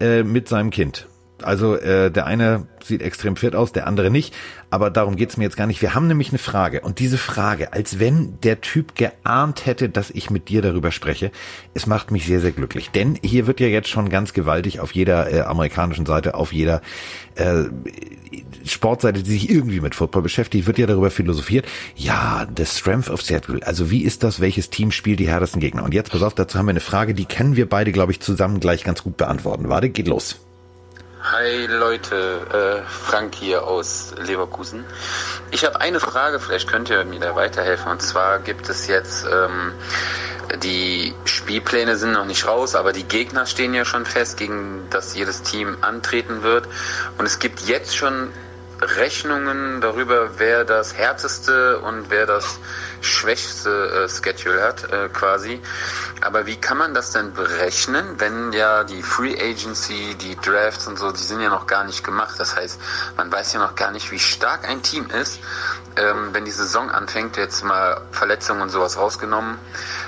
S1: äh, mit seinem Kind. Also äh, der eine sieht extrem fit aus, der andere nicht. Aber darum geht's mir jetzt gar nicht. Wir haben nämlich eine Frage. Und diese Frage, als wenn der Typ geahnt hätte, dass ich mit dir darüber spreche, es macht mich sehr, sehr glücklich. Denn hier wird ja jetzt schon ganz gewaltig auf jeder äh, amerikanischen Seite, auf jeder äh, Sportseite, die sich irgendwie mit Football beschäftigt, wird ja darüber philosophiert. Ja, the strength of Seattle. Also wie ist das? Welches Team spielt die härtesten Gegner? Und jetzt, pass auf, dazu haben wir eine Frage, die können wir beide, glaube ich, zusammen gleich ganz gut beantworten. Warte, geht los.
S3: Hi Leute, äh, Frank hier aus Leverkusen. Ich habe eine Frage, vielleicht könnt ihr mir da weiterhelfen. Und zwar gibt es jetzt, ähm, die Spielpläne sind noch nicht raus, aber die Gegner stehen ja schon fest, gegen das jedes Team antreten wird. Und es gibt jetzt schon Rechnungen darüber, wer das härteste und wer das schwächste äh, Schedule hat, äh, quasi. Aber wie kann man das denn berechnen, wenn ja die Free Agency, die Drafts und so, die sind ja noch gar nicht gemacht. Das heißt, man weiß ja noch gar nicht, wie stark ein Team ist. Ähm, wenn die Saison anfängt, jetzt mal Verletzungen und sowas rausgenommen,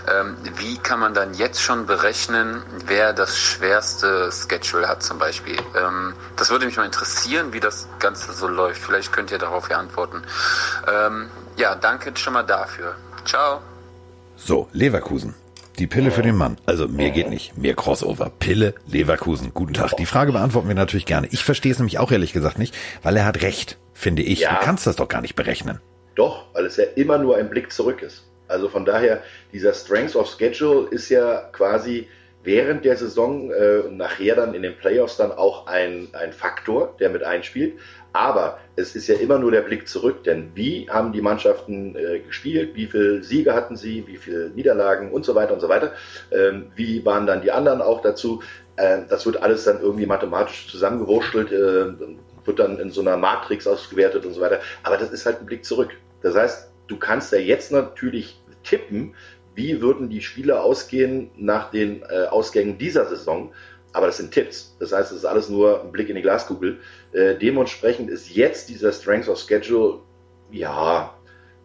S3: ähm, wie kann man dann jetzt schon berechnen, wer das schwerste Schedule hat zum Beispiel? Ähm, das würde mich mal interessieren, wie das Ganze so läuft. Vielleicht könnt ihr darauf ja antworten. Ähm, ja, danke schon mal dafür. Ciao.
S1: So, Leverkusen. Die Pille für den Mann. Also mehr geht nicht. Mehr Crossover. Pille, Leverkusen. Guten Tag. Die Frage beantworten wir natürlich gerne. Ich verstehe es nämlich auch ehrlich gesagt nicht, weil er hat recht, finde ich. Ja. Du kannst das doch gar nicht berechnen.
S2: Doch, weil es ja immer nur ein Blick zurück ist. Also von daher, dieser Strength of Schedule ist ja quasi während der Saison äh, nachher dann in den Playoffs dann auch ein, ein Faktor, der mit einspielt. Aber es ist ja immer nur der Blick zurück, denn wie haben die Mannschaften äh, gespielt, wie viele Siege hatten sie, wie viele Niederlagen und so weiter und so weiter. Ähm, wie waren dann die anderen auch dazu? Äh, das wird alles dann irgendwie mathematisch zusammengewurschtelt, äh, wird dann in so einer Matrix ausgewertet und so weiter. Aber das ist halt ein Blick zurück. Das heißt, du kannst ja jetzt natürlich tippen, wie würden die Spiele ausgehen nach den äh, Ausgängen dieser Saison. Aber das sind Tipps. Das heißt, es ist alles nur ein Blick in die Glaskugel. Äh, dementsprechend ist jetzt dieser Strength of Schedule, ja,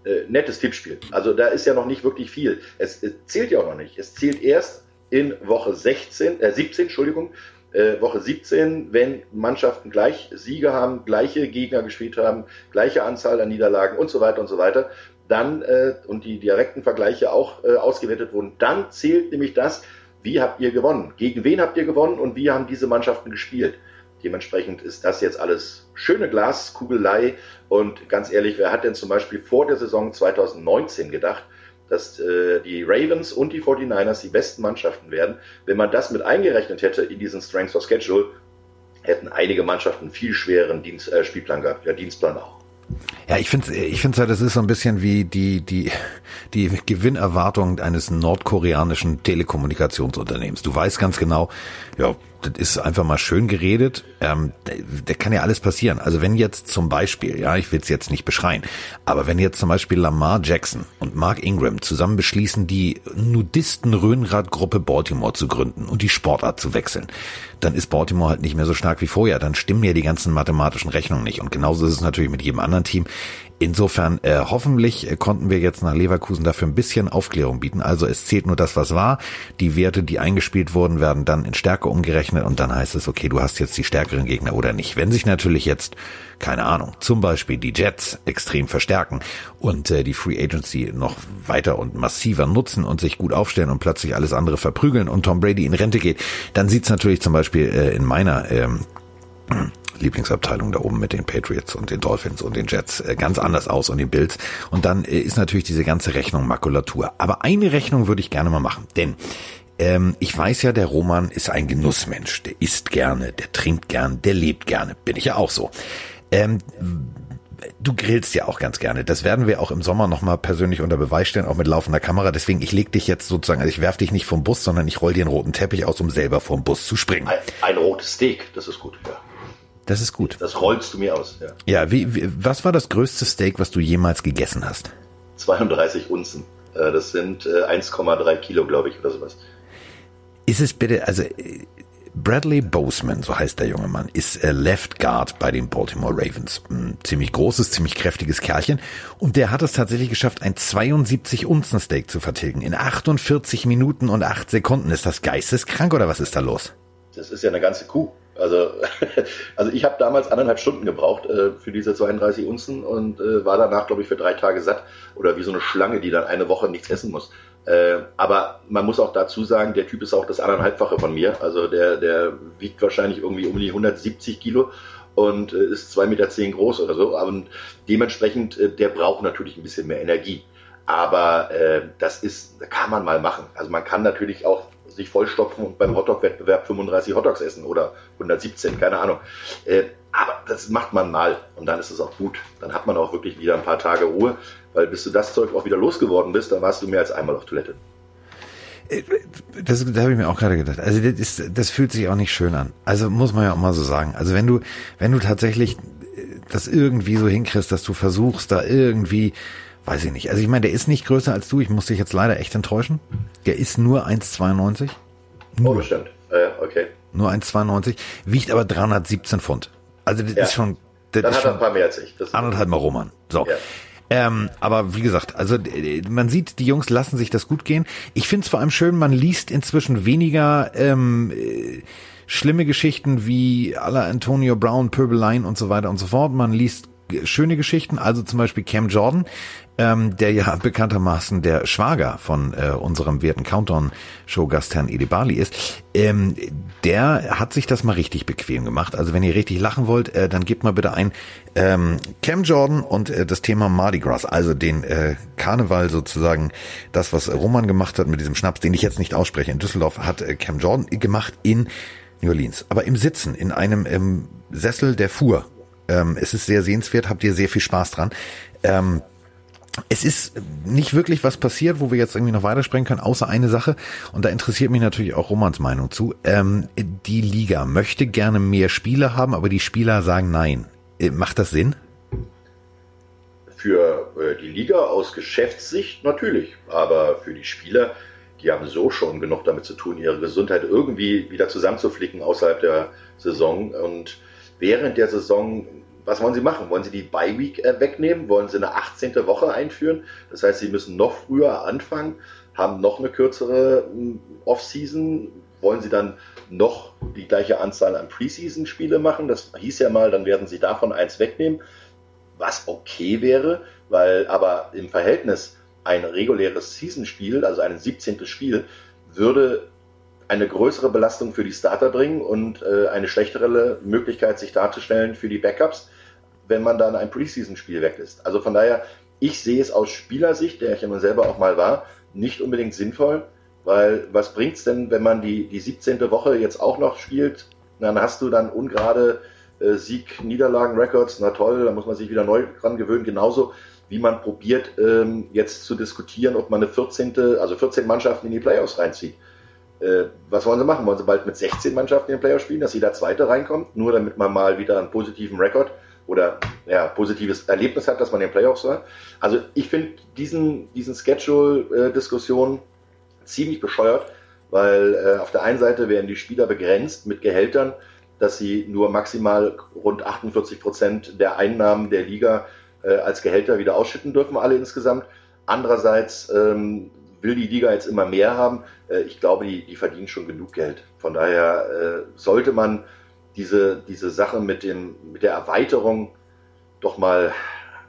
S2: äh, nettes Tippspiel. Also da ist ja noch nicht wirklich viel. Es, es, zählt ja auch noch nicht. Es zählt erst in Woche 16, äh, 17, Entschuldigung, äh, Woche 17, wenn Mannschaften gleich Siege haben, gleiche Gegner gespielt haben, gleiche Anzahl an Niederlagen und so weiter und so weiter, dann äh, und die direkten Vergleiche auch äh, ausgewertet wurden, dann zählt nämlich das, wie habt ihr gewonnen, gegen wen habt ihr gewonnen und wie haben diese Mannschaften gespielt. Dementsprechend ist das jetzt alles schöne Glaskugelei und ganz ehrlich, wer hat denn zum Beispiel vor der Saison 2019 gedacht, dass äh, die Ravens und die 49ers die besten Mannschaften werden? Wenn man das mit eingerechnet hätte in diesen Strengths of Schedule, hätten einige Mannschaften viel schwereren Dienst, äh, Spielplan gehabt. Ja, Dienstplan auch.
S1: Ja, ich finde, ich finde halt, das ist so ein bisschen wie die die die Gewinnerwartung eines nordkoreanischen Telekommunikationsunternehmens. Du weißt ganz genau, ja, das ist einfach mal schön geredet. Ähm, da kann ja alles passieren. Also wenn jetzt zum Beispiel, ja, ich will es jetzt nicht beschreien, aber wenn jetzt zum Beispiel Lamar Jackson und Mark Ingram zusammen beschließen, die Nudisten-Röhnrad-Gruppe Baltimore zu gründen und die Sportart zu wechseln, dann ist Baltimore halt nicht mehr so stark wie vorher. Dann stimmen ja die ganzen mathematischen Rechnungen nicht. Und genauso ist es natürlich mit jedem anderen Team. Insofern äh, hoffentlich äh, konnten wir jetzt nach Leverkusen dafür ein bisschen Aufklärung bieten. Also es zählt nur das, was war. Die Werte, die eingespielt wurden, werden dann in Stärke umgerechnet und dann heißt es, okay, du hast jetzt die stärkeren Gegner oder nicht. Wenn sich natürlich jetzt, keine Ahnung, zum Beispiel die Jets extrem verstärken und äh, die Free Agency noch weiter und massiver nutzen und sich gut aufstellen und plötzlich alles andere verprügeln und Tom Brady in Rente geht, dann sieht's natürlich zum Beispiel äh, in meiner ähm, Lieblingsabteilung da oben mit den Patriots und den Dolphins und den Jets äh, ganz anders aus und den Bills. Und dann äh, ist natürlich diese ganze Rechnung Makulatur. Aber eine Rechnung würde ich gerne mal machen, denn ähm, ich weiß ja, der Roman ist ein Genussmensch. Der isst gerne, der trinkt gern, der lebt gerne. Bin ich ja auch so. Ähm, du grillst ja auch ganz gerne. Das werden wir auch im Sommer nochmal persönlich unter Beweis stellen, auch mit laufender Kamera. Deswegen, ich leg dich jetzt sozusagen, also ich werf dich nicht vom Bus, sondern ich roll dir einen roten Teppich aus, um selber vom Bus zu springen.
S2: Ein, ein rotes Steak, das ist gut, ja.
S1: Das ist gut.
S2: Das rollst du mir aus, ja.
S1: Ja, wie, wie, was war das größte Steak, was du jemals gegessen hast?
S2: 32 Unzen. Äh, das sind 1,3 äh, Kilo, glaube ich, oder sowas.
S1: Ist es bitte, also Bradley Boseman, so heißt der junge Mann, ist Left Guard bei den Baltimore Ravens. Ein ziemlich großes, ziemlich kräftiges Kerlchen. Und der hat es tatsächlich geschafft, ein 72 Unzen Steak zu vertilgen. In 48 Minuten und 8 Sekunden. Ist das geisteskrank oder was ist da los?
S2: Das ist ja eine ganze Kuh. Also, <laughs> also ich habe damals anderthalb Stunden gebraucht äh, für diese 32 Unzen und äh, war danach, glaube ich, für drei Tage satt oder wie so eine Schlange, die dann eine Woche nichts essen muss. Äh, aber man muss auch dazu sagen, der Typ ist auch das anderthalbfache von mir. Also der, der wiegt wahrscheinlich irgendwie um die 170 Kilo und äh, ist 2,10 Meter zehn groß oder so. Und dementsprechend, äh, der braucht natürlich ein bisschen mehr Energie. Aber äh, das ist, kann man mal machen. Also man kann natürlich auch sich vollstopfen und beim Hotdog-Wettbewerb 35 Hotdogs essen oder 117, keine Ahnung. Äh, aber das macht man mal und dann ist es auch gut. Dann hat man auch wirklich wieder ein paar Tage Ruhe, weil bis du das Zeug auch wieder losgeworden bist, dann warst du mehr als einmal auf Toilette.
S1: Äh, das, da habe ich mir auch gerade gedacht. Also das, ist, das fühlt sich auch nicht schön an. Also muss man ja auch mal so sagen. Also wenn du, wenn du tatsächlich äh, das irgendwie so hinkriegst, dass du versuchst, da irgendwie Weiß ich nicht. Also ich meine, der ist nicht größer als du. Ich muss dich jetzt leider echt enttäuschen. Der ist nur 1,92.
S2: Nur. Oh, bestimmt. Äh, okay.
S1: Nur 1,92. Wiegt aber 317 Pfund. Also das ja. ist schon...
S2: Das Dann hat er ein paar mehr als ich.
S1: Das anderthalb Mal Roman. So. Ja. Ähm, aber wie gesagt, also man sieht, die Jungs lassen sich das gut gehen. Ich finde es vor allem schön, man liest inzwischen weniger ähm, äh, schlimme Geschichten wie aller Antonio Brown, Pöbeleien und so weiter und so fort. Man liest schöne Geschichten, also zum Beispiel Cam Jordan, ähm, der ja bekanntermaßen der Schwager von äh, unserem werten Countdown-Show-Gast Herrn Edebali ist, ähm, der hat sich das mal richtig bequem gemacht. Also wenn ihr richtig lachen wollt, äh, dann gebt mal bitte ein ähm, Cam Jordan und äh, das Thema Mardi Gras, also den äh, Karneval sozusagen, das, was Roman gemacht hat mit diesem Schnaps, den ich jetzt nicht ausspreche, in Düsseldorf hat äh, Cam Jordan gemacht in New Orleans, aber im Sitzen, in einem ähm, Sessel, der fuhr. Ähm, es ist sehr sehenswert, habt ihr sehr viel Spaß dran. Ähm, es ist nicht wirklich was passiert, wo wir jetzt irgendwie noch weiterspringen können, außer eine Sache. Und da interessiert mich natürlich auch Romans Meinung zu. Ähm, die Liga möchte gerne mehr Spieler haben, aber die Spieler sagen nein. Äh, macht das Sinn?
S2: Für äh, die Liga aus Geschäftssicht natürlich, aber für die Spieler, die haben so schon genug damit zu tun, ihre Gesundheit irgendwie wieder zusammenzuflicken außerhalb der Saison. Und während der Saison was wollen Sie machen? Wollen Sie die Bye Week äh, wegnehmen? Wollen Sie eine 18. Woche einführen? Das heißt, Sie müssen noch früher anfangen, haben noch eine kürzere hm, Off-Season. Wollen Sie dann noch die gleiche Anzahl an Preseason-Spiele machen? Das hieß ja mal, dann werden Sie davon eins wegnehmen, was okay wäre, weil aber im Verhältnis ein reguläres Season-Spiel, also ein 17. Spiel, würde eine größere Belastung für die Starter bringen und äh, eine schlechtere Möglichkeit, sich darzustellen für die Backups wenn man dann ein Preseason-Spiel weg ist. Also von daher, ich sehe es aus Spielersicht, der ich ja nun selber auch mal war, nicht unbedingt sinnvoll, weil was bringt es denn, wenn man die, die 17. Woche jetzt auch noch spielt, dann hast du dann ungerade äh, Sieg-Niederlagen-Records, na toll, da muss man sich wieder neu dran gewöhnen, genauso wie man probiert ähm, jetzt zu diskutieren, ob man eine 14., also 14 Mannschaften in die Playoffs reinzieht. Äh, was wollen sie machen? Wollen sie bald mit 16 Mannschaften in den Playoffs spielen, dass jeder Zweite reinkommt, nur damit man mal wieder einen positiven Rekord oder ja, positives Erlebnis hat, dass man den Playoffs war? Also ich finde diesen, diesen Schedule-Diskussion ziemlich bescheuert, weil äh, auf der einen Seite werden die Spieler begrenzt mit Gehältern, dass sie nur maximal rund 48 Prozent der Einnahmen der Liga äh, als Gehälter wieder ausschütten dürfen, alle insgesamt. Andererseits ähm, will die Liga jetzt immer mehr haben. Äh, ich glaube, die, die verdienen schon genug Geld. Von daher äh, sollte man diese, diese Sache mit, dem, mit der Erweiterung doch mal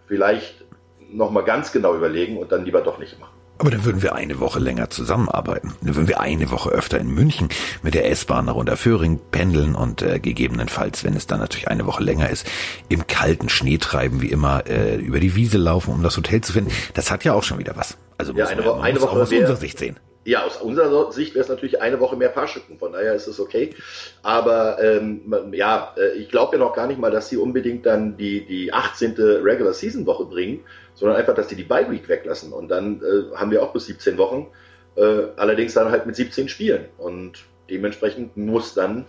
S2: vielleicht noch mal ganz genau überlegen und dann lieber doch nicht machen.
S1: Aber dann würden wir eine Woche länger zusammenarbeiten. Dann würden wir eine Woche öfter in München mit der S-Bahn nach Unterföhring pendeln und äh, gegebenenfalls, wenn es dann natürlich eine Woche länger ist, im kalten Schnee treiben, wie immer, äh, über die Wiese laufen, um das Hotel zu finden. Das hat ja auch schon wieder was. Also
S2: ja,
S1: muss
S2: eine,
S1: man,
S2: Woche, eine Woche
S1: aus unserer Sicht sehen.
S2: Ja, aus unserer Sicht wäre es natürlich eine Woche mehr Fahrstücken, von daher ist es okay. Aber ähm, ja, äh, ich glaube ja noch gar nicht mal, dass sie unbedingt dann die, die 18. Regular Season Woche bringen, sondern einfach, dass die die Bye Week weglassen. Und dann äh, haben wir auch bis 17 Wochen, äh, allerdings dann halt mit 17 Spielen. Und dementsprechend muss dann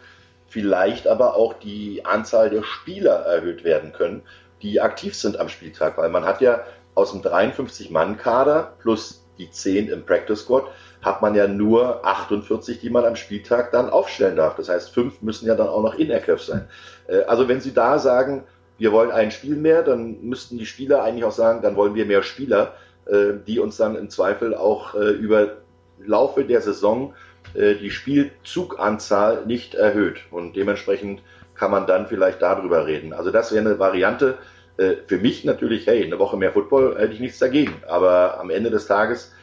S2: vielleicht aber auch die Anzahl der Spieler erhöht werden können, die aktiv sind am Spieltag, weil man hat ja aus dem 53-Mann-Kader plus die 10 im Practice Squad hat man ja nur 48, die man am Spieltag dann aufstellen darf. Das heißt, fünf müssen ja dann auch noch in Aircraft sein. Äh, also wenn Sie da sagen, wir wollen ein Spiel mehr, dann müssten die Spieler eigentlich auch sagen, dann wollen wir mehr Spieler, äh, die uns dann im Zweifel auch äh, über Laufe der Saison die Spielzuganzahl nicht erhöht. Und dementsprechend kann man dann vielleicht darüber reden. Also das wäre eine Variante. Für mich natürlich, hey, eine Woche mehr Football hätte ich nichts dagegen. Aber am Ende des Tages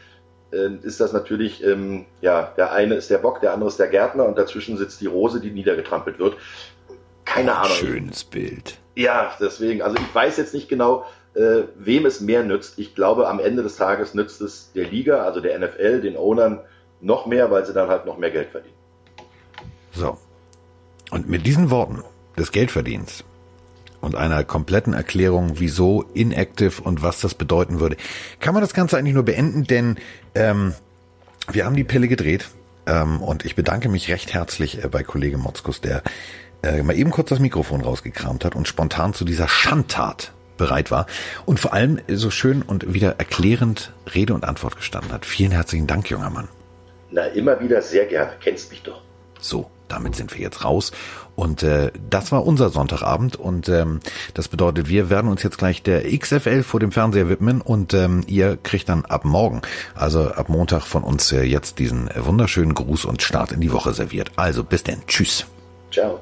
S2: ist das natürlich, ähm, ja, der eine ist der Bock, der andere ist der Gärtner und dazwischen sitzt die Rose, die niedergetrampelt wird. Keine oh, Ahnung.
S1: Schönes Bild.
S2: Ja, deswegen, also ich weiß jetzt nicht genau, äh, wem es mehr nützt. Ich glaube, am Ende des Tages nützt es der Liga, also der NFL, den Ownern noch mehr, weil sie dann halt noch mehr Geld verdienen.
S1: So. Und mit diesen Worten des Geldverdienens und einer kompletten Erklärung, wieso inactive und was das bedeuten würde, kann man das Ganze eigentlich nur beenden, denn ähm, wir haben die Pille gedreht ähm, und ich bedanke mich recht herzlich äh, bei Kollege Motzkus, der äh, mal eben kurz das Mikrofon rausgekramt hat und spontan zu dieser Schandtat bereit war und vor allem so schön und wieder erklärend Rede und Antwort gestanden hat. Vielen herzlichen Dank, junger Mann.
S2: Na, immer wieder sehr gerne. Kennst mich doch.
S1: So, damit sind wir jetzt raus. Und äh, das war unser Sonntagabend und ähm, das bedeutet, wir werden uns jetzt gleich der XFL vor dem Fernseher widmen und ähm, ihr kriegt dann ab morgen, also ab Montag von uns äh, jetzt diesen wunderschönen Gruß und Start in die Woche serviert. Also bis denn, tschüss.
S2: Ciao.